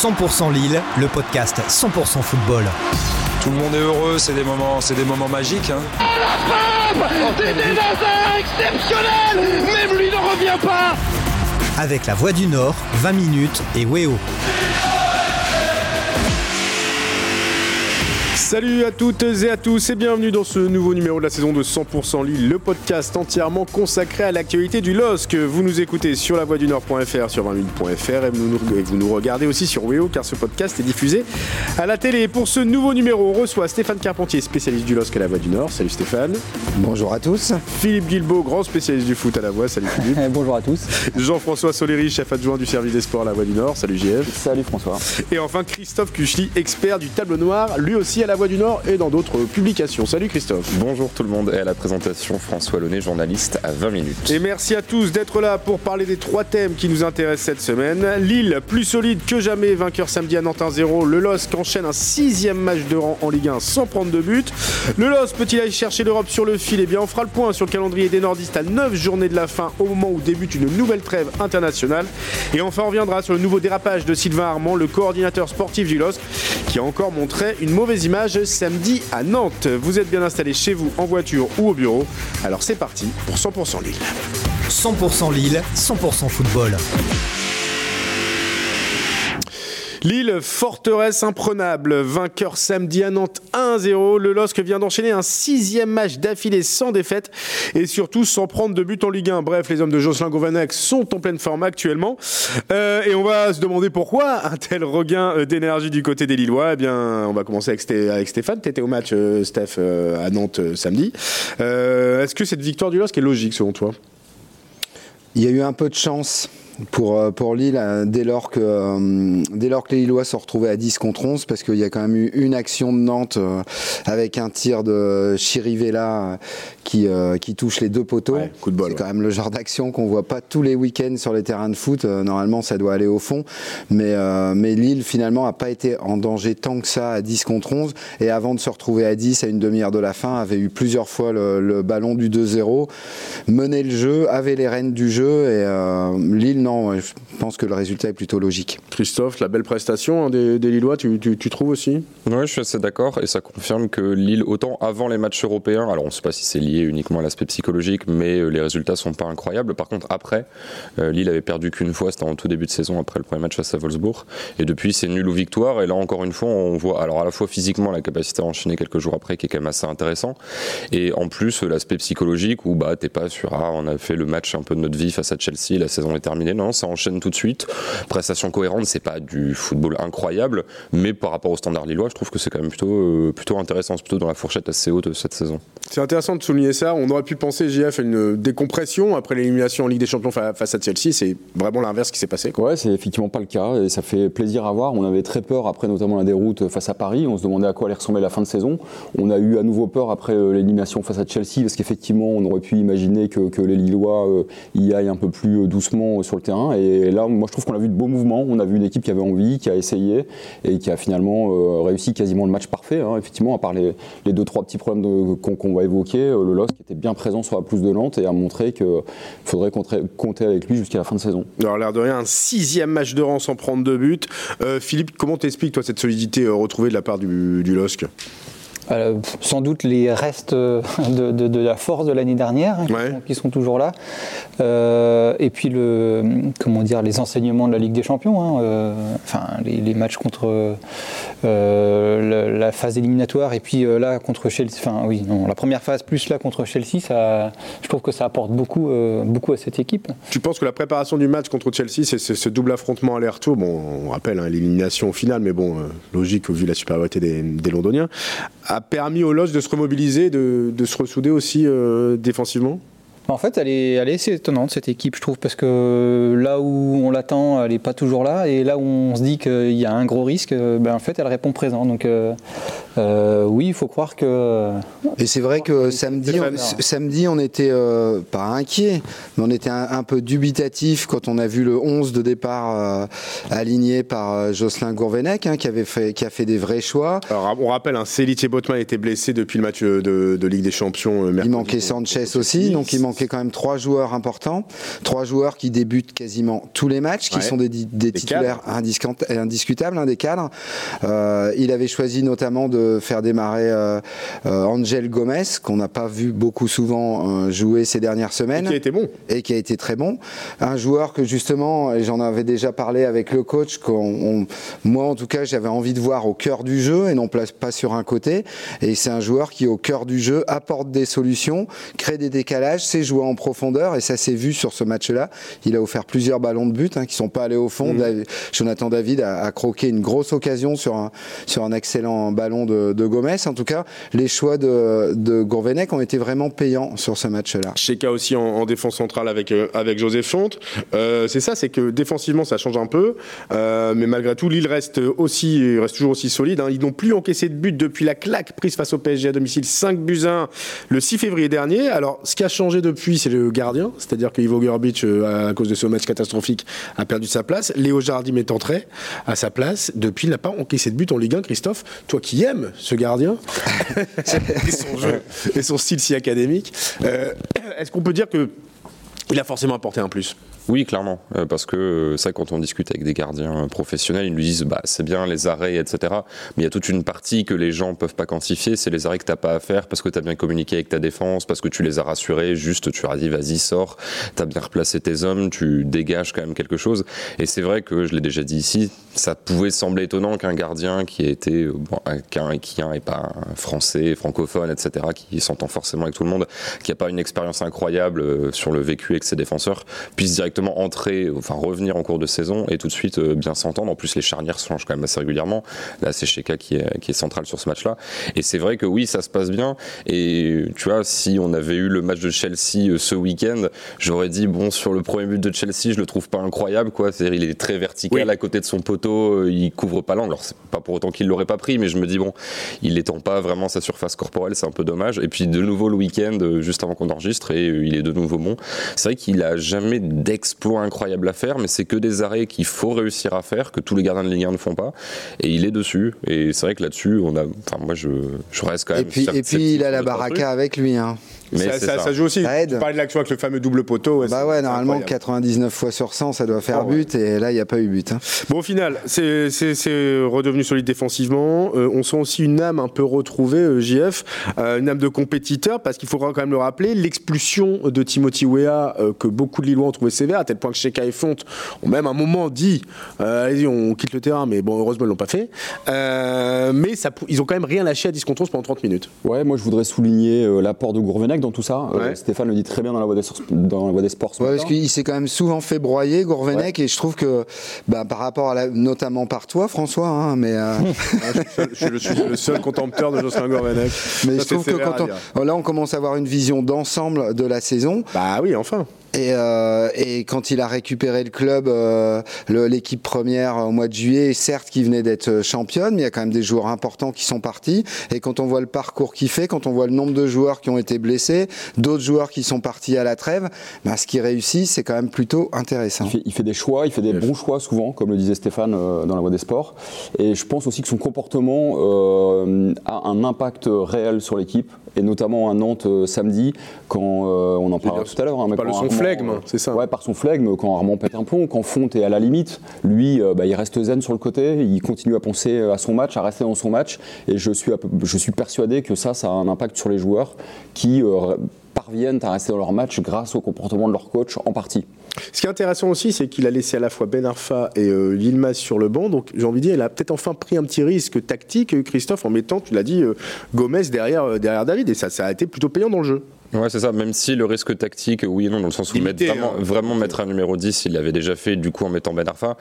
100% Lille, le podcast 100% football. Tout le monde est heureux, c'est des moments, c'est des moments magiques. Hein. Des lasers exceptionnels Même lui ne revient pas Avec la Voix du Nord, 20 minutes et Weo. Salut à toutes et à tous et bienvenue dans ce nouveau numéro de la saison de 100% Lille, le podcast entièrement consacré à l'actualité du LOSC. Vous nous écoutez sur la du Nord.fr, sur 20minutes.fr et vous nous, et vous nous regardez aussi sur Weo car ce podcast est diffusé à la télé. Pour ce nouveau numéro, on reçoit Stéphane Carpentier, spécialiste du LOSC à la Voix du Nord. Salut Stéphane. Bonjour à tous. Philippe Guilbeault, grand spécialiste du foot à la Voix. Salut Philippe. Bonjour à tous. Jean-François Soléry, chef adjoint du service des sports à la Voix du Nord. Salut JF. Salut François. Et enfin Christophe Cuchely, expert du tableau noir, lui aussi à la Voix du Nord et dans d'autres publications. Salut Christophe. Bonjour tout le monde et à la présentation François Launay, journaliste à 20 minutes. Et merci à tous d'être là pour parler des trois thèmes qui nous intéressent cette semaine. Lille, plus solide que jamais, vainqueur samedi à Nantes 1-0. Le LOSC enchaîne un sixième match de rang en Ligue 1 sans prendre de but. Le LOSC peut-il aller chercher l'Europe sur le fil? Eh bien, on fera le point sur le calendrier des nordistes à 9 journées de la fin au moment où débute une nouvelle trêve internationale. Et enfin, on reviendra sur le nouveau dérapage de Sylvain Armand, le coordinateur sportif du LOSC, qui a encore montré une mauvaise image samedi à Nantes. Vous êtes bien installé chez vous, en voiture ou au bureau. Alors c'est parti pour 100% Lille. 100% Lille, 100% football. Lille, forteresse imprenable, vainqueur samedi à Nantes 1-0. Le LOSC vient d'enchaîner un sixième match d'affilée sans défaite et surtout sans prendre de but en Ligue 1. Bref, les hommes de Jocelyn Govanec sont en pleine forme actuellement. Euh, et on va se demander pourquoi un tel regain d'énergie du côté des Lillois. Eh bien, on va commencer avec, Sté avec Stéphane. Tu étais au match, euh, Steph, euh, à Nantes samedi. Est-ce que cette victoire du LOSC est logique selon toi? Il y a eu un peu de chance pour, pour Lille dès lors, que, dès lors que les Lillois sont retrouvés à 10 contre 11 parce qu'il y a quand même eu une action de Nantes avec un tir de Chirivella qui, qui touche les deux poteaux. Ouais, coup de bol. C'est quand même le genre d'action qu'on voit pas tous les week-ends sur les terrains de foot. Normalement, ça doit aller au fond. Mais, mais Lille, finalement, a pas été en danger tant que ça à 10 contre 11. Et avant de se retrouver à 10 à une demi-heure de la fin, avait eu plusieurs fois le, le ballon du 2-0, menait le jeu, avait les rênes du jeu. Et euh, Lille, non, je pense que le résultat est plutôt logique. Christophe, la belle prestation hein, des, des, Lillois, tu, tu, tu trouves aussi? Oui, je suis assez d'accord. Et ça confirme que Lille, autant avant les matchs européens, alors on ne sait pas si c'est lié uniquement à l'aspect psychologique, mais les résultats sont pas incroyables. Par contre, après, euh, Lille avait perdu qu'une fois, c'était en tout début de saison, après le premier match face à Wolfsburg. Et depuis, c'est nul ou victoire. Et là, encore une fois, on voit alors à la fois physiquement la capacité à enchaîner quelques jours après, qui est quand même assez intéressant. Et en plus, l'aspect psychologique où bah, t'es pas sur, ah, on a fait le match un peu de notre vie face à Chelsea, la saison est terminée. Ça enchaîne tout de suite. Prestation cohérente, c'est pas du football incroyable, mais par rapport au standard lillois, je trouve que c'est quand même plutôt, euh, plutôt intéressant, c'est plutôt dans la fourchette assez haute cette saison. C'est intéressant de souligner ça. On aurait pu penser, JF, à une décompression après l'élimination en Ligue des Champions face à Chelsea. C'est vraiment l'inverse qui s'est passé. Quoi. Ouais, c'est effectivement pas le cas et ça fait plaisir à voir. On avait très peur après notamment la déroute face à Paris. On se demandait à quoi allait ressembler la fin de saison. On a eu à nouveau peur après l'élimination face à Chelsea parce qu'effectivement, on aurait pu imaginer que, que les Lillois euh, y aillent un peu plus doucement sur le terrain. Et là, moi, je trouve qu'on a vu de beaux mouvements. On a vu une équipe qui avait envie, qui a essayé et qui a finalement euh, réussi quasiment le match parfait. Hein, effectivement, à part les, les, deux trois petits problèmes qu'on qu va évoquer, euh, le LOSC était bien présent sur la pelouse de Nantes et a montré qu'il faudrait compter, avec lui jusqu'à la fin de saison. Alors, l'air de rien, un sixième match de rang sans prendre de but. Euh, Philippe, comment t'expliques toi cette solidité retrouvée de la part du, du LOSC euh, sans doute les restes de, de, de la force de l'année dernière hein, ouais. qui, sont, qui, sont, toujours là. Euh, et puis le, comment dire, les enseignements de la Ligue des Champions. Hein, euh, enfin, les, les, matchs contre euh, la, la, phase éliminatoire et puis euh, là contre Chelsea. Enfin, oui, non, la première phase plus là contre Chelsea, ça, je trouve que ça apporte beaucoup, euh, beaucoup à cette équipe. Tu penses que la préparation du match contre Chelsea, c'est ce double affrontement aller-retour? Bon, on rappelle hein, l'élimination au final, mais bon, logique vu la supériorité des, des Londoniens permis au LOSC de se remobiliser, de, se ressouder aussi euh, défensivement? En fait, elle est, assez étonnante cette équipe, je trouve, parce que là où on l'attend, elle n'est pas toujours là, et là où on se dit qu'il y a un gros risque, ben, en fait, elle répond présent. Donc, euh, Euh, oui, il faut croire que. Et c'est vrai que samedi, on, samedi, on était euh, pas inquiet, mais on était un, peu dubitatif quand on a vu le 11 de départ euh, aligné par Jocelyn Gourvenec, hein, qui avait fait, qui a fait des vrais choix. Alors, on rappelle, un hein, et Botman était blessé depuis le match de, Ligue des Champions. il manquait Sanchez aussi, donc il manquait quand même trois joueurs importants, trois joueurs qui débutent quasiment tous les matchs, qui sont des, titulaires indiscutables, hein, des cadres. il avait choisi notamment de faire démarrer euh, euh, Angel Gomez, qu'on n'a pas vu beaucoup souvent euh, jouer ces dernières semaines. Et qui a été bon. Et qui a été très bon. Un joueur que justement, et j'en avais déjà parlé avec le coach, qu'on, moi en tout cas j'avais envie de voir au cœur du jeu et non pas sur un côté. Et c'est un joueur qui au cœur du jeu apporte des solutions, crée des décalages, sait jouer en profondeur et ça s'est vu sur ce match-là. Il a offert plusieurs ballons de but hein, qui sont pas allés au fond. Mmh. Jonathan David a, a, croqué une grosse occasion sur un, sur un excellent ballon de, de, Gomez. En tout cas, les choix de, de Gourvenec ont été vraiment payants sur ce match-là. Cheka aussi en, défense centrale avec, euh, avec Joseph Fonte. Euh, c'est ça, c'est que défensivement, ça change un peu. Euh, mais malgré tout, Lille reste, aussi, reste toujours aussi solide. Hein. Ils n'ont plus encaissé de but depuis la claque prise face au PSG à domicile 5 buts 1 le 6 février dernier. Alors, ce qui a changé depuis, c'est le gardien. C'est-à-dire que Ivo Gerbic, à cause de ce match catastrophique, a perdu sa place. Léo Jardim est entré à sa place. Depuis, il n'a pas encaissé de but en Ligue 1. Christophe, toi qui aimes ce gardien et, son jeu, et son style si académique. Euh, est-ce qu'on peut dire que il a forcément apporté un plus? Oui, clairement, euh, parce que euh, ça, quand on discute avec des gardiens professionnels, ils nous disent bah c'est bien les arrêts, etc. Mais il y a toute une partie que les gens peuvent pas quantifier, c'est les arrêts que t'as pas à faire parce que tu as bien communiqué avec ta défense, parce que tu les as rassurés, juste tu as dit vas-y sors, t'as bien replacé tes hommes, tu dégages quand même quelque chose. Et c'est vrai que je l'ai déjà dit ici, ça pouvait sembler étonnant qu'un gardien qui a été euh, bon, qu'un qui est pas un français, francophone, etc., qui s'entend forcément avec tout le monde, qui a pas une expérience incroyable sur le vécu avec ses défenseurs, puisse directement entrer, enfin revenir en cours de saison et tout de suite euh, bien s'entendre. En plus, les charnières se changent quand même assez régulièrement. Là, c'est Sheka qui est, qui est central sur ce match-là. Et c'est vrai que oui, ça se passe bien. Et tu vois, si on avait eu le match de Chelsea euh, ce week-end, j'aurais dit bon, sur le premier but de Chelsea, je le trouve pas incroyable, quoi. C'est-à-dire, il est très vertical à côté de son poteau, euh, il couvre pas l'angle. Alors, c'est pas pour autant qu'il l'aurait pas pris, mais je me dis bon, il étend pas vraiment sa surface corporelle, c'est un peu dommage. Et puis de nouveau le week-end, juste avant qu'on enregistre, et il est de nouveau bon. C'est vrai qu'il a jamais d'ex exploit incroyable à faire, mais c'est que des arrêts qu'il faut réussir à faire, que tous les gardiens de Ligue 1 ne font pas. Et il est dessus. Et c'est vrai que là-dessus, on a. Enfin, moi, je, je reste quand même. Et puis, et puis il a la baraka avec lui. Hein. Mais ça, joue aussi. Ça aide. Tu parlais de l'action avec le fameux double poteau. bah ouais, normalement 99 fois sur 100, ça doit faire oh, but et là il n'y a pas eu but. Hein. Bon, au final, c'est redevenu solide défensivement. Euh, on sent aussi une âme un peu retrouvée, euh, JF, euh, une âme de compétiteur parce qu'il faudra quand même le rappeler, l'expulsion de Timothy Weah que beaucoup de Lillois ont trouvé sévère, à tel point que Sheka et Fonte ont même un moment dit allez-y, on quitte le terrain, mais bon, heureusement ils l'ont pas fait. mais ça, ils ont quand même rien lâché à 10 contre 11 pendant 30 minutes. Ouais, moi je voudrais souligner l'apport de Gourvenec dans tout ça. Euh, Stéphane le dit très bien dans la voie des, dans la voie des sports. parce qu'il s'est quand même souvent fait broyer, Gourvenec, et je trouve que bah, par rapport à la, notamment par toi, François, hein, mais euh, je, suis le seul contempteur de Jocelyn Gourvenec. Mais je trouve que quand on, là, on commence à avoir une vision d'ensemble de la saison. Bah oui, enfin. Et, euh, et, quand il a récupéré le club, euh, l'équipe première au mois de juillet, certes qui venait d'être championne, mais il y a quand même des joueurs importants qui sont partis. Et quand on voit le parcours qu'il fait, quand on voit le nombre de joueurs qui ont été blessés, d'autres joueurs qui sont partis à la trêve, ben, ce qui réussit, c'est quand même plutôt intéressant. Il fait, il fait, des choix, il fait des bons choix souvent, comme le disait Stéphane euh, dans la voie des sports. Et je pense aussi que son comportement euh, a un impact réel sur l'équipe, et notamment à Nantes euh, samedi, quand on en parlait tout à l'heure. Hein, flegme, c'est ça Ouais, par son flegme, quand Armand pète un pont, quand Fonte est à la limite, lui, euh, bah, il reste zen sur le côté, il continue à penser euh, à son match, à rester dans son match, et je suis, je suis persuadé que ça, ça a un impact sur les joueurs qui euh, parviennent à rester dans leur match grâce au comportement de leur coach en partie. Ce qui est intéressant aussi, c'est qu'il a laissé à la fois Ben Arfa et euh, Yilmaz sur le banc. Donc j'ai envie de dire, il a peut-être enfin pris un petit risque tactique, Christophe, en mettant, tu l'as dit, Gomez derrière, derrière David. Et ça, ça a été plutôt payant dans le jeu. Ouais, c'est ça. Même si le risque tactique, oui et non, dans le sens où Limité, mettre vraiment, hein. vraiment mettre un numéro 10, il l'avait déjà fait du coup en mettant Ben Arfa.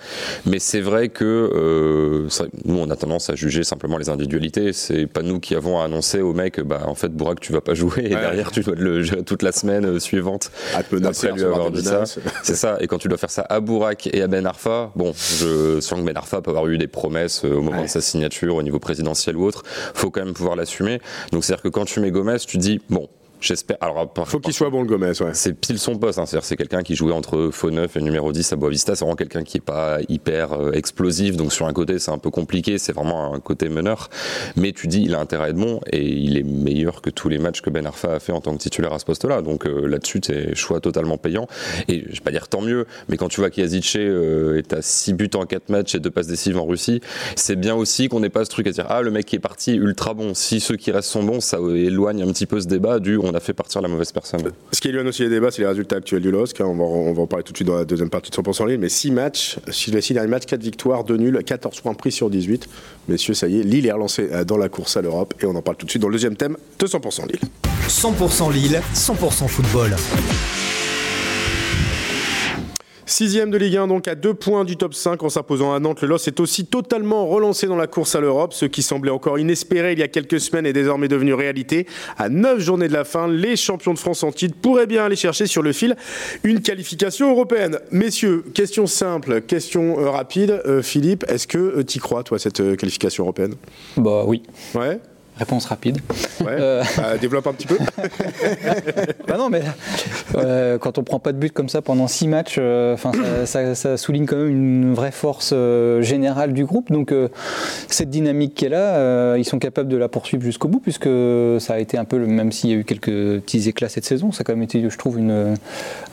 Mais c'est vrai que euh, ça- nous, on a tendance à juger simplement les individualités. C'est pas nous qui avons annoncé au mec, bah en fait, Bourak, tu vas pas jouer. Et Ouais. derrière, tu dois le gérer toute la semaine euh, suivante. À te menacer, Après lui avoir dit ça. C'est ça. Et quand tu dois faire ça à Bourak et à Ben Arfa, bon, je sens que Ben Arfa peut avoir eu des promesses euh, au moment Ouais. de sa signature, au niveau présidentiel ou autre. Faut quand même pouvoir l'assumer. Donc c'est-à-dire que quand tu mets Gomez, tu dis, bon, j'espère. Alors, Faut qu'il soit bon le Gomez, ouais. c'est pile son poste, hein. c'est-à-dire c'est quelqu'un qui jouait entre faux 9 et numéro 10 à Boavista, c'est vraiment quelqu'un qui est pas hyper euh, explosif, donc sur un côté c'est un peu compliqué, c'est vraiment un côté meneur, mais tu dis il a intérêt à être bon et il est meilleur que tous les matchs que Ben Arfa a fait en tant que titulaire à ce poste-là, donc euh, là-dessus t'es choix totalement payant, et je vais pas dire tant mieux, mais quand tu vois qu'Yazice euh, est à 6 buts en 4 matchs et 2 passes décisives en Russie, c'est bien aussi qu'on n'ait pas ce truc à dire ah le mec qui est parti ultra bon, si ceux qui restent sont bons, ça éloigne un petit peu ce débat du on a fait partir la mauvaise personne. Ce qui éloigne aussi les débats, c'est les résultats actuels du LOSC. hein. On va, en- on va en parler tout de suite dans la deuxième partie de 100% Lille. Mais 6 matchs, si les 6 derniers matchs, 4 victoires, 2 nuls, 14 points pris sur 18. Messieurs, ça y est, Lille est relancé euh, dans la course à l'Europe. Et on en parle tout de suite dans le deuxième thème de 100% Lille. 100% Lille, 100% football. Sixième de Ligue 1, donc à deux points du top 5 en s'imposant à Nantes. Le LOS est aussi totalement relancé dans la course à l'Europe. Ce qui semblait encore inespéré il y a quelques semaines est désormais devenu réalité. À neuf journées de la fin, les champions de France en titre pourraient bien aller chercher sur le fil une qualification européenne. Messieurs, question simple, question euh, rapide. Euh, Philippe, est-ce que tu y crois, toi, cette euh, qualification européenne? Bah oui. Ouais Réponse rapide. Ouais Euh. Bah, Développe un petit peu. Bah non, mais euh, quand on prend pas de but comme ça pendant six matchs, euh, enfin, ça, ça- ça souligne quand même une vraie force euh, générale du groupe. Donc euh, cette dynamique qui est là, euh, ils sont capables de la poursuivre jusqu'au bout, puisque ça a été un peu, le, même s'il y a eu quelques petits éclats cette saison, ça a quand même été, je trouve, une,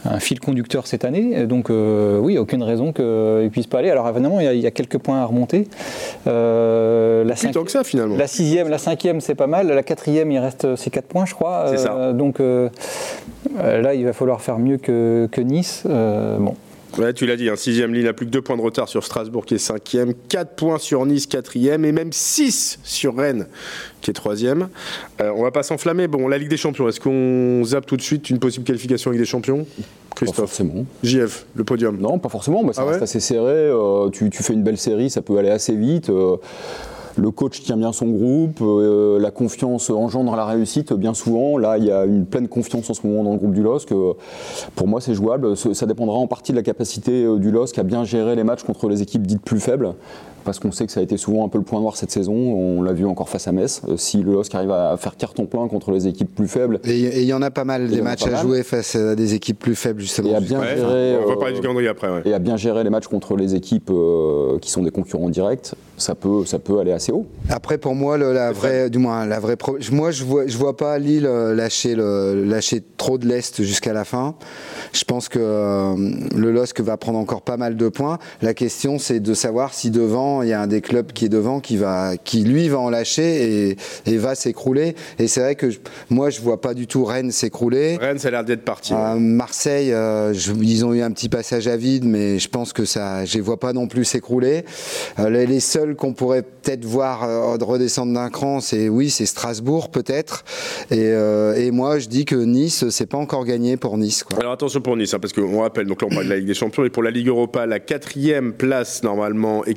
un fil conducteur cette année. Donc euh, oui, aucune raison qu'ils ne puissent pas aller. Alors évidemment, il y, a, il y a quelques points à remonter. Euh, la Plus tant cinqui- que ça, finalement. la sixième, la cinquième, c'est pas mal. La quatrième, il reste euh, ces quatre points, je crois. C'est ça. Euh, donc euh, euh, là, il va falloir faire mieux que, que Nice. Euh, bon. Ouais, tu l'as dit, un sixième Lille a plus que deux points de retard sur Strasbourg qui est cinquième, 4 points sur Nice quatrième et même 6 sur Rennes qui est troisième. Euh, on va pas s'enflammer. Bon, la Ligue des Champions, est-ce qu'on zappe tout de suite une possible qualification Ligue des Champions? Pas Christophe, forcément. JF, le podium. Non, pas forcément. Bah, ça Ah ouais? reste assez serré. euh, tu, tu fais une belle série, ça peut aller assez vite. euh, le coach tient bien son groupe, euh, la confiance engendre la réussite bien souvent. Là, il y a une pleine confiance en ce moment dans le groupe du LOSC. euh, pour moi, c'est jouable. Ça dépendra en partie de la capacité euh, du LOSC à bien gérer les matchs contre les équipes dites plus faibles. Parce qu'on sait que ça a été souvent un peu le point noir cette saison. On l'a vu encore face à Metz. Euh, Si le LOSC arrive à faire carton plein contre les équipes plus faibles Et il y en a pas mal des matchs à mal. jouer face à des équipes plus faibles, justement. et à bien Ouais, gérer. on va parler du calendrier après. ouais. et à bien gérer les matchs contre les équipes euh, qui sont des concurrents directs, ça peut, ça peut aller assez haut. Après, pour moi, le- la vraie, du moins, la vraie, pro- moi, je vois, je vois pas Lille euh, lâcher le, lâcher trop de l'est jusqu'à la fin. Je pense que euh, le LOSC va prendre encore pas mal de points. La question, c'est de savoir si devant, il y a un des clubs qui est devant qui va, qui lui va en lâcher et, et va s'écrouler. Et c'est vrai que je- moi, je vois pas du tout Rennes s'écrouler. Rennes, ça a l'air d'être parti. Euh, Marseille, euh, je- ils ont eu un petit passage à vide, mais je pense que ça, je les vois pas non plus s'écrouler. Euh, les, les seuls qu'on pourrait peut-être voir euh, redescendre d'un cran, c'est oui, c'est Strasbourg peut-être. Et, et moi, je dis que Nice, c'est pas encore gagné pour Nice. Quoi. Alors attention pour Nice, hein, parce qu'on rappelle, donc là on parle de la Ligue des Champions, et pour la Ligue Europa, la quatrième place normalement est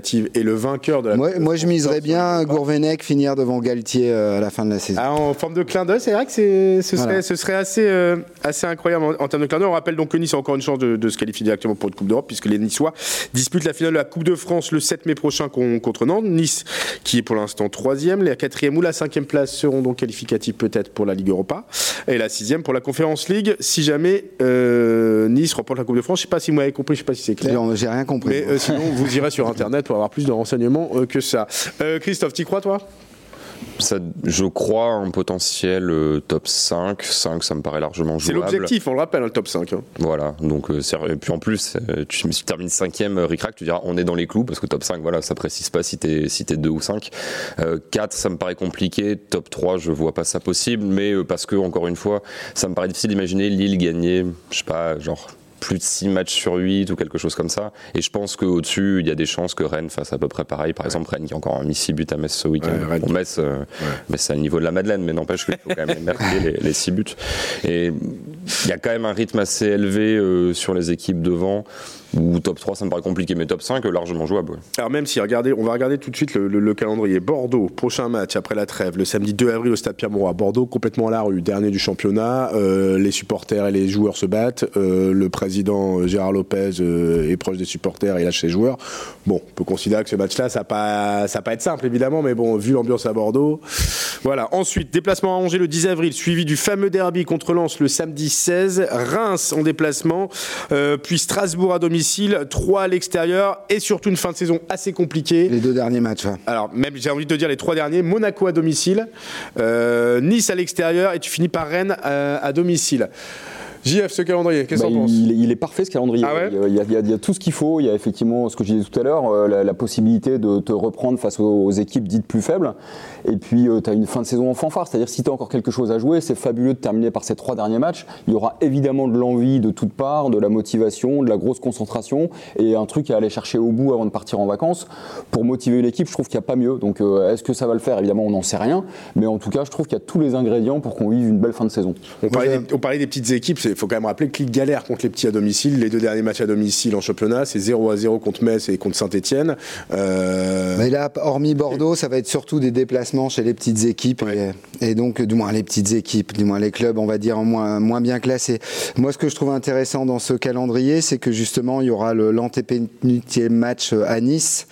qualificative, et le vainqueur de la Moi, moi, je miserais bien Gourvenec finir devant Galtier euh, à la fin de la saison. Ah, en forme de clin d'œil, c'est vrai que ce, serait, Voilà. ce serait assez, euh, assez incroyable en, en termes de clin d'œil. On rappelle donc que Nice a encore une chance de, de se qualifier directement pour une Coupe d'Europe, puisque les Niçois disputent la finale de la Coupe de France le 7 mai prochain con- contre Nantes. Nice, qui est pour l'instant troisième, la quatrième ou la cinquième place seront donc qualificatives peut-être pour la Ligue Europa, et la sixième pour la Conférence League, si jamais euh, Nice remporte la Coupe de France. Je sais pas si vous m'avez compris, je sais pas si c'est clair. J'ai j'ai rien compris. Mais euh, sinon, vous irez sur Internet pour avoir plus de renseignements euh, que ça. Euh, Christophe, t'y crois, toi? Ça, je crois un potentiel euh, top 5. 5, ça me paraît largement C'est jouable. l'objectif, on le rappelle, hein, le top 5. hein. Voilà, donc euh, c'est- et puis en plus, euh, tu, si tu termines cinquième, euh, ric-rac, tu diras on est dans les clous, parce que top 5, voilà, ça précise pas si t'es si t'es 2 ou 5. Euh, 4, ça me paraît compliqué. Top 3, je vois pas ça possible, mais parce que, encore une fois, ça me paraît difficile d'imaginer Lille gagner, je sais pas, genre plus de 6 matchs sur 8 ou quelque chose comme ça. Et je pense qu'au-dessus, il y a des chances que Rennes fasse à peu près pareil. Par exemple, Rennes qui a encore mis 6 buts à Metz ce week-end. Ouais. Bon, Metz, euh, Metz, c'est à le niveau de la Madeleine, mais n'empêche qu'il faut quand même marquer les, les 6 buts. Et il y a quand même un rythme assez élevé euh, sur les équipes devant. Ou top 3, ça me paraît compliqué, mais top 5, largement jouable. Alors même si, regardez, on va regarder tout de suite le, le- le calendrier. Bordeaux, prochain match après la trêve, le samedi 2 avril au Stade Pierre-Mauroy. Bordeaux complètement à la rue, dernier du championnat. Euh, les supporters et les joueurs se battent. Euh, le président euh, Gérard Lopez euh, est proche des supporters et lâche ses joueurs. Bon, on peut considérer que ce match-là, ça va pas, ça va pas être simple évidemment, mais bon, vu l'ambiance à Bordeaux. Voilà. Ensuite, déplacement à Angers le 10 avril, suivi du fameux derby contre Lens le samedi 16. Reims en déplacement, euh, puis Strasbourg à domicile, 3 à l'extérieur et surtout une fin de saison assez compliquée. Les deux derniers matchs. ouais. Alors, même j'ai envie de te dire les trois derniers Monaco à domicile, euh, Nice à l'extérieur et tu finis par Rennes euh, à domicile. JF, ce calendrier, qu'est-ce que Bah, t'en penses il, il est parfait ce calendrier. Ah ouais il, y a, il y a- il y a- il y a tout ce qu'il faut. Il y a effectivement ce que je disais tout à l'heure, euh, la, la possibilité de te reprendre face aux, aux équipes dites plus faibles. Et puis tu as une fin de saison en fanfare. C'est-à-dire si tu as encore quelque chose à jouer, c'est fabuleux de terminer par ces trois derniers matchs. Il y aura évidemment de l'envie de toutes parts, de la motivation, de la grosse concentration et un truc à aller chercher au bout avant de partir en vacances. Pour motiver une équipe, je trouve qu'il n'y a pas mieux. Donc euh, est-ce que ça va le faire? Évidemment, on n'en sait rien. Mais en tout cas, je trouve qu'il y a tous les ingrédients pour qu'on vive une belle fin de saison. on parlait, des, on parlait des petites équipes, il faut quand même rappeler qu'ils galèrent contre les petits à domicile. Les deux derniers matchs à domicile en championnat, c'est 0 à 0 contre Metz et contre Saint-Etienne. Mais là, hormis Bordeaux, ça va être surtout des déplacements chez les petites équipes et, et donc, du moins les petites équipes, du moins les clubs, on va dire moins, moins bien classés. Moi, ce que je trouve intéressant dans ce calendrier, c'est que justement, il y aura l'antépénultième match à Nice,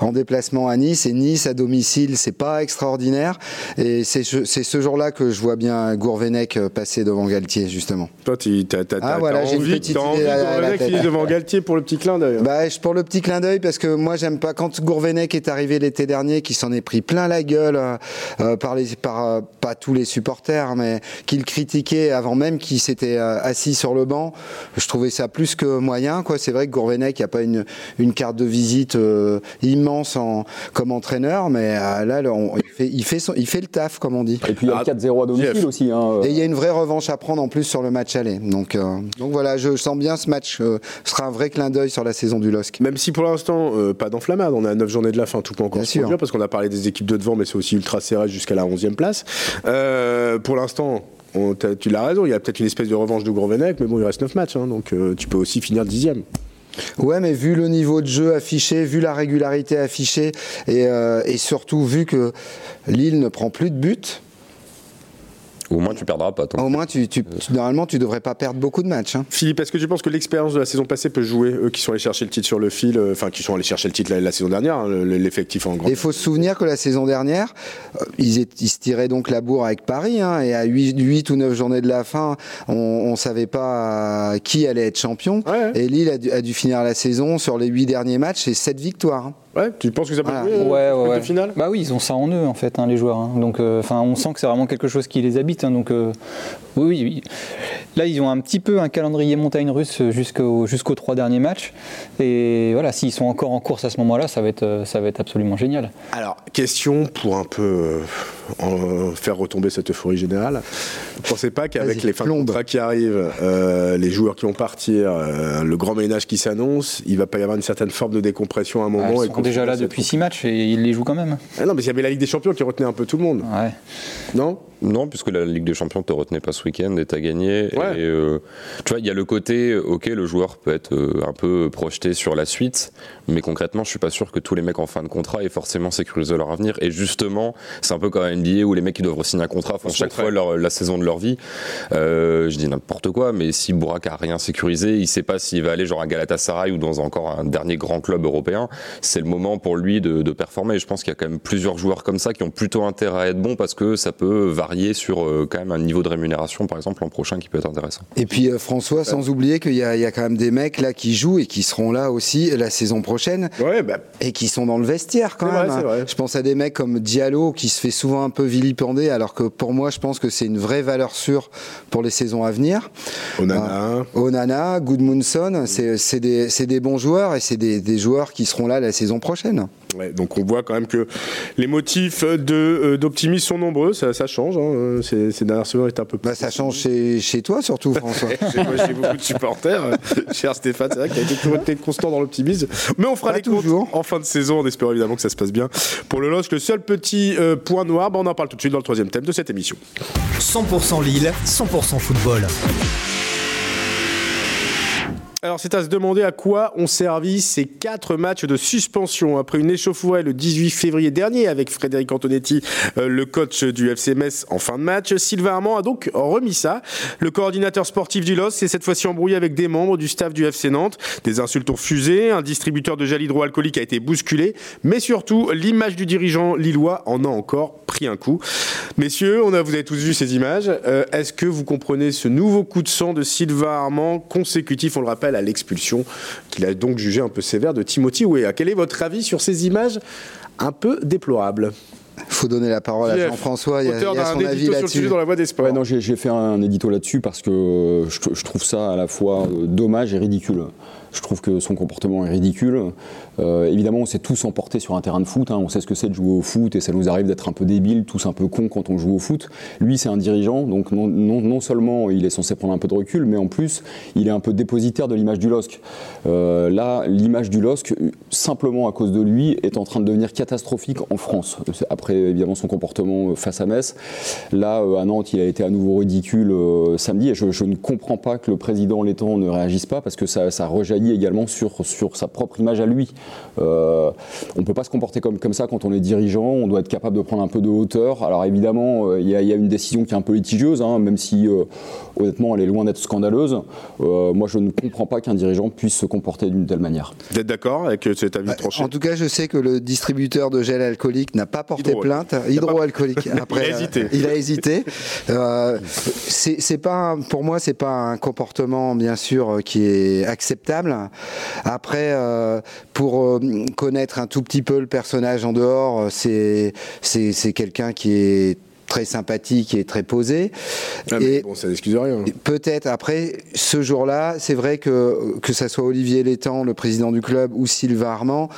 en déplacement à Nice, et Nice à domicile, c'est pas extraordinaire. Et c'est ce c'est ce jour-là que je vois bien Gourvenec passer devant Galtier, justement. Toi, tu as, Ah, voilà, j'ai une envie, t'as envie à Gourvenec tête. finisse devant Galtier pour le petit clin d'œil. hein. Bah, je- pour le petit clin d'œil, parce que moi, j'aime pas quand Gourvenec est arrivé l'été dernier, qui s'en est pris plein la gueule euh, euh, par les, par euh, pas tous les supporters, mais qu'il critiquait avant même qu'il s'était euh, assis sur le banc. Je trouvais ça plus que moyen, quoi. C'est vrai que Gourvenec a pas une, une carte de visite euh, immense en, comme entraîneur, mais euh, là, là, on- il, fait, il, fait son- il fait le taf, comme on dit. Et puis il y a Ah, 4-0 à domicile aussi. hein. Et il y a une vraie revanche à prendre en plus sur le match aller. Donc, euh, donc voilà, je sens bien ce match euh, sera un vrai clin d'œil sur la saison du LOSC. Même si pour l'instant, euh, pas d'enflammade, on a 9 journées de la fin, tout peut encore Bien se produire, parce qu'on a parlé des équipes de devant, mais c'est aussi ultra serré jusqu'à la 11e place. Euh, pour l'instant, on- tu l'as raison, il y a peut-être une espèce de revanche de Gourvenec, mais bon, il reste 9 matchs, hein, donc tu peux aussi finir 10e. Ouais, mais vu le niveau de jeu affiché, vu la régularité affichée, et, et surtout vu que Lille ne prend plus de buts, Au moins, tu perdras pas. toi. au moins, tu, tu- tu- normalement, tu devrais pas perdre beaucoup de matchs. hein. Philippe, est-ce que tu penses que l'expérience de la saison passée peut jouer, eux qui sont allés chercher le titre sur le fil, euh, enfin qui sont allés chercher le titre la, la saison dernière, hein, le- l'effectif en grand Et il faut se souvenir que la saison dernière, euh, ils, se tiraient donc la bourre avec Paris, hein, et à 8, ou 9 journées de la fin, on ne savait pas euh, qui allait être champion. Ouais. Et Lille a dû, a dû finir la saison sur les 8 derniers matchs, et 7 victoires. Ouais, tu penses que ça peut Voilà. jouer euh, Ouais, pour ouais, le ouais. final? Bah oui, ils ont ça en eux en fait, hein, les joueurs. hein. Donc, euh, enfin, on sent que c'est vraiment quelque chose qui les habite. hein. donc, euh, oui, oui, oui. Là, ils ont un petit peu un calendrier montagne russe jusqu'au- jusqu'aux trois derniers matchs. Et voilà, s'ils sont encore en course à ce moment-là, ça va être, ça va être absolument génial. Alors, question pour un peu en- faire retomber cette euphorie générale. Vous ne pensez pas qu'avec les fins de contrat qui arrivent, euh, les joueurs qui vont partir, euh, le grand ménage qui s'annonce, il va pas y avoir une certaine forme de décompression à un Ah, moment ils et sont déjà là depuis six matchs et ils les jouent quand même. Ah non, mais il y avait la Ligue des Champions qui retenait un peu tout le monde, Ouais. non? Non, puisque la Ligue des Champions te retenait pas ce week-end et t'as gagné. Ouais. Et, euh, tu vois, il y a le côté, ok, le joueur peut être euh, un peu projeté sur la suite, mais concrètement, je suis pas sûr que tous les mecs en fin de contrat aient forcément sécurisé leur avenir. Et justement, c'est un peu comme la NBA où les mecs qui doivent signer un contrat font chaque fois leur- la saison de leur vie. Euh, je dis n'importe quoi, mais si Bourak a rien sécurisé, il sait pas s'il va aller genre à Galatasaray ou dans encore un dernier grand club européen. C'est le moment pour lui de, de performer. Je pense qu'il y a quand même plusieurs joueurs comme ça qui ont plutôt intérêt à être bons parce que ça peut varier sur euh, quand même un niveau de rémunération, par exemple, l'an prochain qui peut être intéressant. Et puis euh, François, sans oublier qu'il y, a- il y a quand même des mecs là qui jouent et qui seront là aussi la saison prochaine Ouais, bah, et qui sont dans le vestiaire quand vrai, même. vrai. Je pense à des mecs comme Diallo qui se fait souvent un peu vilipender alors que pour moi je pense que c'est une vraie valeur sûre pour les saisons à venir. Onana. Onana, Goodmunson, c'est des, bons joueurs et c'est des, des joueurs qui seront là la saison prochaine. Ouais, donc on voit quand même que les motifs de, euh, d'optimisme sont nombreux, ça, ça change. Hein. Ces, ces dernières semaines étaient un peu plus. Bah, ça change chez, chez toi surtout, François. Chez moi, j'ai beaucoup de supporters. euh, Cher Stéphane, c'est vrai qu'il a été toujours été constant dans l'optimisme. Mais on fera Pas les comptes toujours. en fin de saison, en espérant évidemment que ça se passe bien. Pour le LOSC, le seul petit euh, point noir, bah, on en parle tout de suite dans le troisième thème de cette émission. 100% Lille, 100% football. Alors c'est à se demander à quoi ont servi ces quatre matchs de suspension après une échauffourée le 18 février dernier avec Frédéric Antonetti, euh, le coach du FC Metz en fin de match. Sylvain Armand a donc remis ça. Le coordinateur sportif du LOS s'est cette fois-ci embrouillé avec des membres du staff du FC Nantes. Des insultes ont fusé, un distributeur de gel hydroalcoolique a été bousculé, mais surtout l'image du dirigeant lillois en a encore pris un coup. Messieurs, vous avez tous vu ces images. Euh, Est-ce que vous comprenez ce nouveau coup de sang de Sylvain Armand consécutif, on le rappelle, à l'expulsion qu'il a donc jugé un peu sévère de Timothy Weah Quel est votre avis sur ces images un peu déplorables? Faut donner la parole à Jean-François, il y a, il son avis édito sur le sujet là-dessus. dans la voie des sports. Ouais, non, j'ai fait un édito là-dessus parce que je, je trouve ça à la fois euh, dommage et ridicule. Je trouve que son comportement est ridicule. Euh, évidemment, on s'est tous emportés sur un terrain de foot. hein. On sait ce que c'est de jouer au foot et ça nous arrive d'être un peu débiles, tous un peu cons quand on joue au foot. Lui, c'est un dirigeant, donc non, non, non seulement il est censé prendre un peu de recul, mais en plus, il est un peu dépositaire de l'image du LOSC. Euh, là, l'image du LOSC, simplement à cause de lui, est en train de devenir catastrophique en France. Après, évidemment, son comportement face à Metz. Là, euh, à Nantes, il a été à nouveau ridicule euh, samedi et je, je ne comprends pas que le président Letton ne réagisse pas parce que ça, ça rejaillit également sur, sur sa propre image à lui. Euh, on ne peut pas se comporter comme, comme ça quand on est dirigeant, on doit être capable de prendre un peu de hauteur. Alors évidemment, euh, il y, a- il y a une décision qui est un peu litigieuse, hein, même si euh, honnêtement elle est loin d'être scandaleuse. Euh, moi, je ne comprends pas qu'un dirigeant puisse se comporter d'une telle manière. Vous êtes d'accord avec cet avis tranché En tout cas, je sais que le distributeur de gel alcoolique n'a pas porté Hydro- plainte. Hydroalcoolique. Après, Il a hésité. euh, il a hésité. Euh, c'est c'est pas, pour moi, c'est pas un comportement, bien sûr, qui est acceptable. Après, euh, pour euh, connaître un tout petit peu le personnage en dehors, euh, c'est quelqu'un qui est très sympathique et très posé. Ah, Et- bon, ça n'excuse rien. Peut-être après ce jour-là, c'est vrai que que ça soit Olivier Létang, le président du club, ou Sylvain Armand,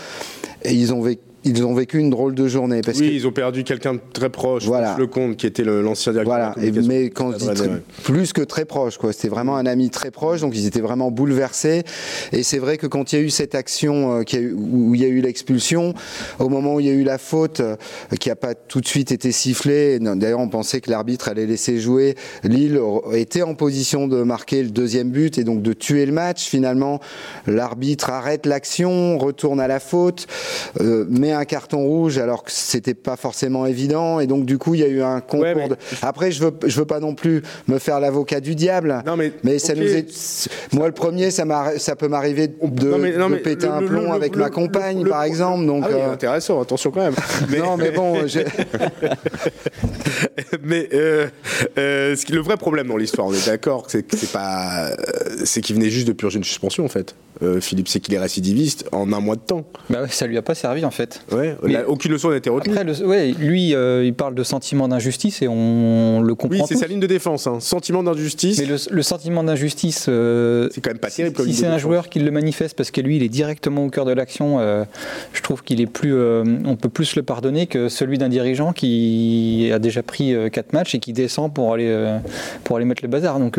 ils ont vécu ils ont vécu une drôle de journée parce Oui, que ils ont perdu quelqu'un de très proche, Voilà. Franck Lecomte, qui était le- l'ancien directeur voilà, de la et, mais quand je dis très- plus que très proche, quoi, c'était vraiment un ami très proche, donc ils étaient vraiment bouleversés. Et c'est vrai que quand il y a eu cette action, euh, qui a eu- où il y a eu l'expulsion, au moment où il y a eu la faute, euh, qui n'a pas tout de suite été sifflée, d'ailleurs on pensait que l'arbitre allait laisser jouer, Lille était en position de marquer le deuxième but et donc de tuer le match. Finalement, l'arbitre arrête l'action, retourne à la faute, euh, met un carton rouge alors que c'était pas forcément évident, et donc du coup il y a eu un concours. Ouais, mais- de- Après, je veux, je veux pas non plus me faire l'avocat du diable. Non, mais- ça nous est. Moi, le premier, ça, ça peut m'arriver de, Non, mais- non, de mais péter le- un plomb le- avec le- ma compagne, le- par exemple. Donc, Ah oui, euh, intéressant, attention quand même. Mais, non, mais bon, j'ai- mais euh, euh, ce qui- le vrai problème dans l'histoire, on est d'accord, c'est que c'est pas, c'est qu'il venait juste de purger une suspension en fait. Euh, Philippe, c'est qu'il est récidiviste en un mois de temps. Bah ouais, ça lui a pas servi en fait. Ouais, aucune leçon n'a été retenue. Après, le- ouais, lui, euh, il parle de sentiment d'injustice et on le comprend oui, c'est sa ligne de défense, hein. sentiment d'injustice. Mais le, le sentiment d'injustice, euh, C'est quand même pas terrible si c'est un joueur qui le manifeste parce que lui, il est directement au cœur de l'action, euh, je trouve qu'il est plus, on peut plus le pardonner que celui d'un dirigeant qui a déjà pris quatre matchs et qui descend pour aller, pour aller mettre le bazar. Donc,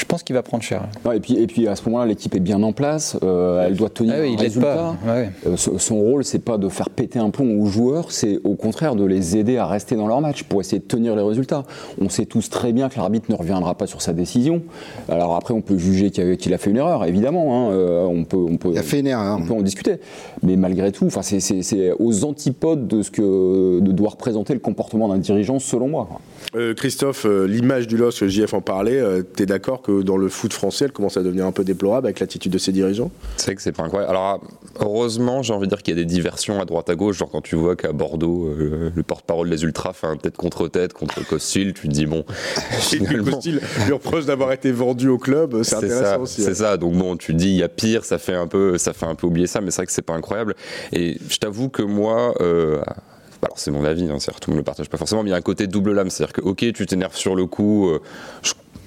je pense qu'il va prendre cher. Et, puis, et puis à ce moment-là, l'équipe est bien en place, euh, elle doit tenir Ah oui, un il l'aide résultat. pas. Ouais. Euh, son rôle, c'est pas de faire péter un plomb aux joueurs, c'est au contraire de les aider à rester dans leur match pour essayer de tenir les résultats. On sait tous très bien que l'arbitre ne reviendra pas sur sa décision. Alors après, on peut juger qu'il a, fait une erreur, évidemment. hein, euh, on peut, on peut, il a fait une erreur. on peut en discuter. Mais malgré tout, enfin, c'est- aux antipodes de ce que de doit représenter le comportement d'un dirigeant, selon moi. Euh, Christophe, euh, l'image du LOS, JF en parlait, euh, t'es d'accord que dans le foot français, elle commence à devenir un peu déplorable avec l'attitude de ses dirigeants? C'est vrai que c'est pas incroyable. Alors, heureusement, j'ai envie de dire qu'il y a des diversions à droite à gauche. Genre, quand tu vois qu'à Bordeaux, euh, le porte-parole des Ultras fait un tête contre tête contre Costil, tu te dis, bon, finalement. Costil lui reproche d'avoir été vendu au club, c'est intéressant ça, aussi. c'est hein. ça. Donc bon, tu te dis il y a pire, ça fait un peu, ça fait un peu oublier ça, mais c'est vrai que c'est pas incroyable. Et je t'avoue que moi, c'est mon avis, c'est-à-dire tout le monde le partage pas forcément, mais il y a un côté double lame, c'est-à-dire que ok, tu t'énerves sur le coup. euh,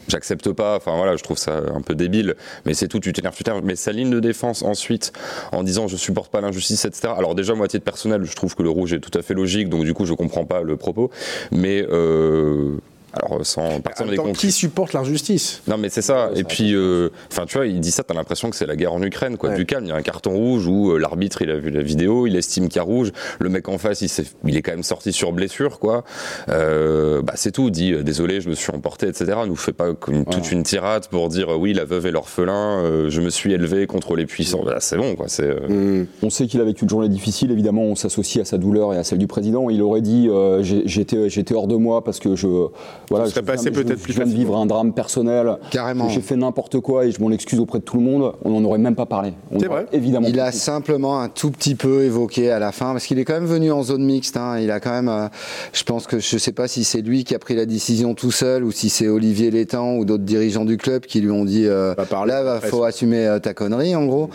j'accepte pas. Enfin voilà, je trouve ça un peu débile. Mais c'est tout, tu t'énerves, tu t'énerves. Mais sa ligne de défense ensuite, en disant je supporte pas l'injustice, etc. Alors déjà, moi, à titre personnel, je trouve que le rouge est tout à fait logique. Donc du coup, je comprends pas le propos. Mais euh, alors, sans partir même temps, qui supporte l'injustice Non, mais c'est ça. Et puis, euh, enfin, tu vois, il dit ça, t'as l'impression que c'est la guerre en Ukraine, quoi. Ouais. Du calme, il y a un carton rouge où euh, l'arbitre, il a vu la vidéo, il estime qu'il y a rouge. Le mec en face, il, est quand même sorti sur blessure, quoi. Euh, bah, c'est tout. Dit, euh, désolé, je me suis emporté, etc. Nous fait pas une- toute une tirade pour dire, euh, oui, la veuve et l'orphelin, euh, je me suis élevé contre les puissants. Bah, c'est bon, quoi. C'est. euh, Mmh. On sait qu'il a vécu une journée difficile, évidemment, on s'associe à sa douleur et à celle du président. Il aurait dit euh, j'étais j'étais hors de moi parce que je voilà, Ça je passé je- peut-être je plus viens de vivre un drame personnel. Carrément. J'ai fait n'importe quoi et je m'en excuse auprès de tout le monde. On n'en aurait même pas parlé. On C'est vrai. Évidemment. Il a simplement un tout petit peu évoqué à la fin, parce qu'il est quand même venu en zone mixte. hein. Il a quand même, euh, je pense que je sais pas si c'est lui qui a pris la décision tout seul ou si c'est Olivier Létang ou d'autres dirigeants du club qui lui ont dit euh, Pas parler, là, presque. faut assumer euh, ta connerie en gros.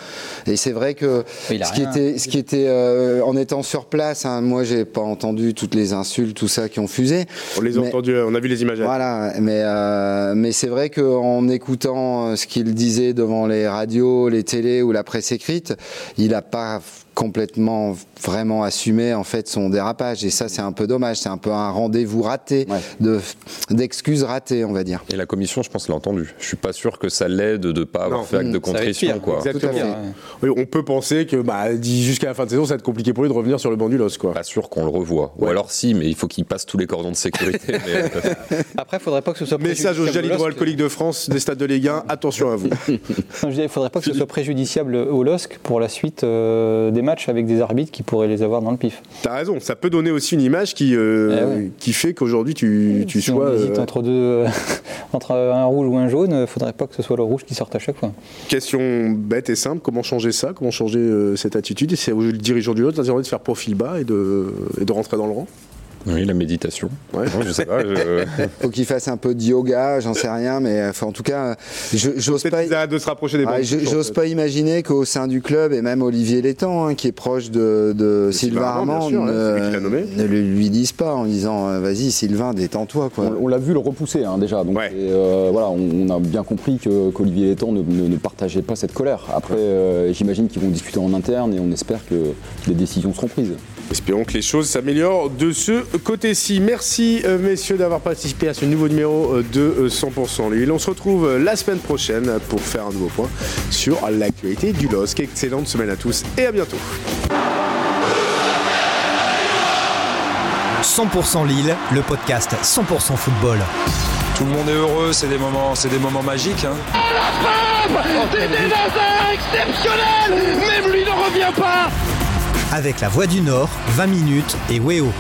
Et c'est vrai que il ce qui était, ce qui était euh, en étant sur place, hein, moi j'ai pas entendu toutes les insultes, tout ça qui ont fusé. On les a entendus, on a vu les Voilà, mais euh, mais c'est vrai qu'en écoutant euh, ce qu'il disait devant les radios, les télés ou la presse écrite, il n'a pas complètement vraiment assumé en fait son dérapage et ça c'est un peu dommage, c'est un peu un rendez-vous raté Ouais. de d'excuses ratées on va dire. Et la commission, je pense, l'a entendu. Je suis pas sûr que ça l'aide de pas avoir Non. fait acte de contrition, quoi. Exactement. Tout à fait. Ouais. Oui, on peut penser que bah, dit jusqu'à la fin de saison, ça va être compliqué pour lui de revenir sur le banc du LOS. Quoi. Pas sûr qu'on le revoie. Ou Ouais. alors si, mais il faut qu'il passe tous les cordons de sécurité. mais, euh, Après, il faudrait pas que ce soit Message aux hydroalcooliques de France, des stades de Ligue 1, attention à vous. Non, je disais, Il faudrait pas que ce soit préjudiciable au LOSC pour la suite euh, des matchs avec des arbitres qui pourraient les avoir dans le pif. T'as raison, ça peut donner aussi une image qui, euh, Eh ouais. qui fait qu'aujourd'hui tu, tu si sois. on hésite euh, entre deux, entre un rouge ou un jaune, il faudrait pas que ce soit le rouge qui sorte à chaque fois. Question bête et simple, comment changer ça Comment changer euh, cette attitude? Et c'est aux dirigeants du LOS de faire profil bas et de, et de rentrer dans le rang? Oui, la méditation. Ouais. Non, je sais pas. je- Faut qu'il fasse un peu de yoga, j'en sais rien, mais enfin, en tout cas, je- j'ose pas. arrêtent de se rapprocher des J'ose pas imaginer qu'au sein du club, et même Olivier Létang, hein, qui est proche de, de Sylvain Armand, sûr, lui l'a ne, nommé. ne le lui disent pas en disant euh, vas-y Sylvain, détends-toi. quoi. On, on l'a vu le repousser hein, déjà. Donc, Ouais. et, euh, voilà, on, on a bien compris que- qu'Olivier Létang ne, ne- ne partageait pas cette colère. Après, euh, j'imagine qu'ils vont discuter en interne et on espère que des décisions seront prises. Espérons que les choses s'améliorent de ce côté-ci. Merci euh, messieurs d'avoir participé à ce nouveau numéro euh, de euh, 100% Lille. On se retrouve euh, la semaine prochaine pour faire un nouveau point sur l'actualité du LOSC. Excellente semaine à tous et à bientôt. 100% Lille, le podcast 100% football. Tout le monde est heureux, c'est des moments, c'est des moments magiques. hein. C'était Nazar exceptionnel Même lui ne revient pas Avec la Voix du Nord, 20 minutes et Weo.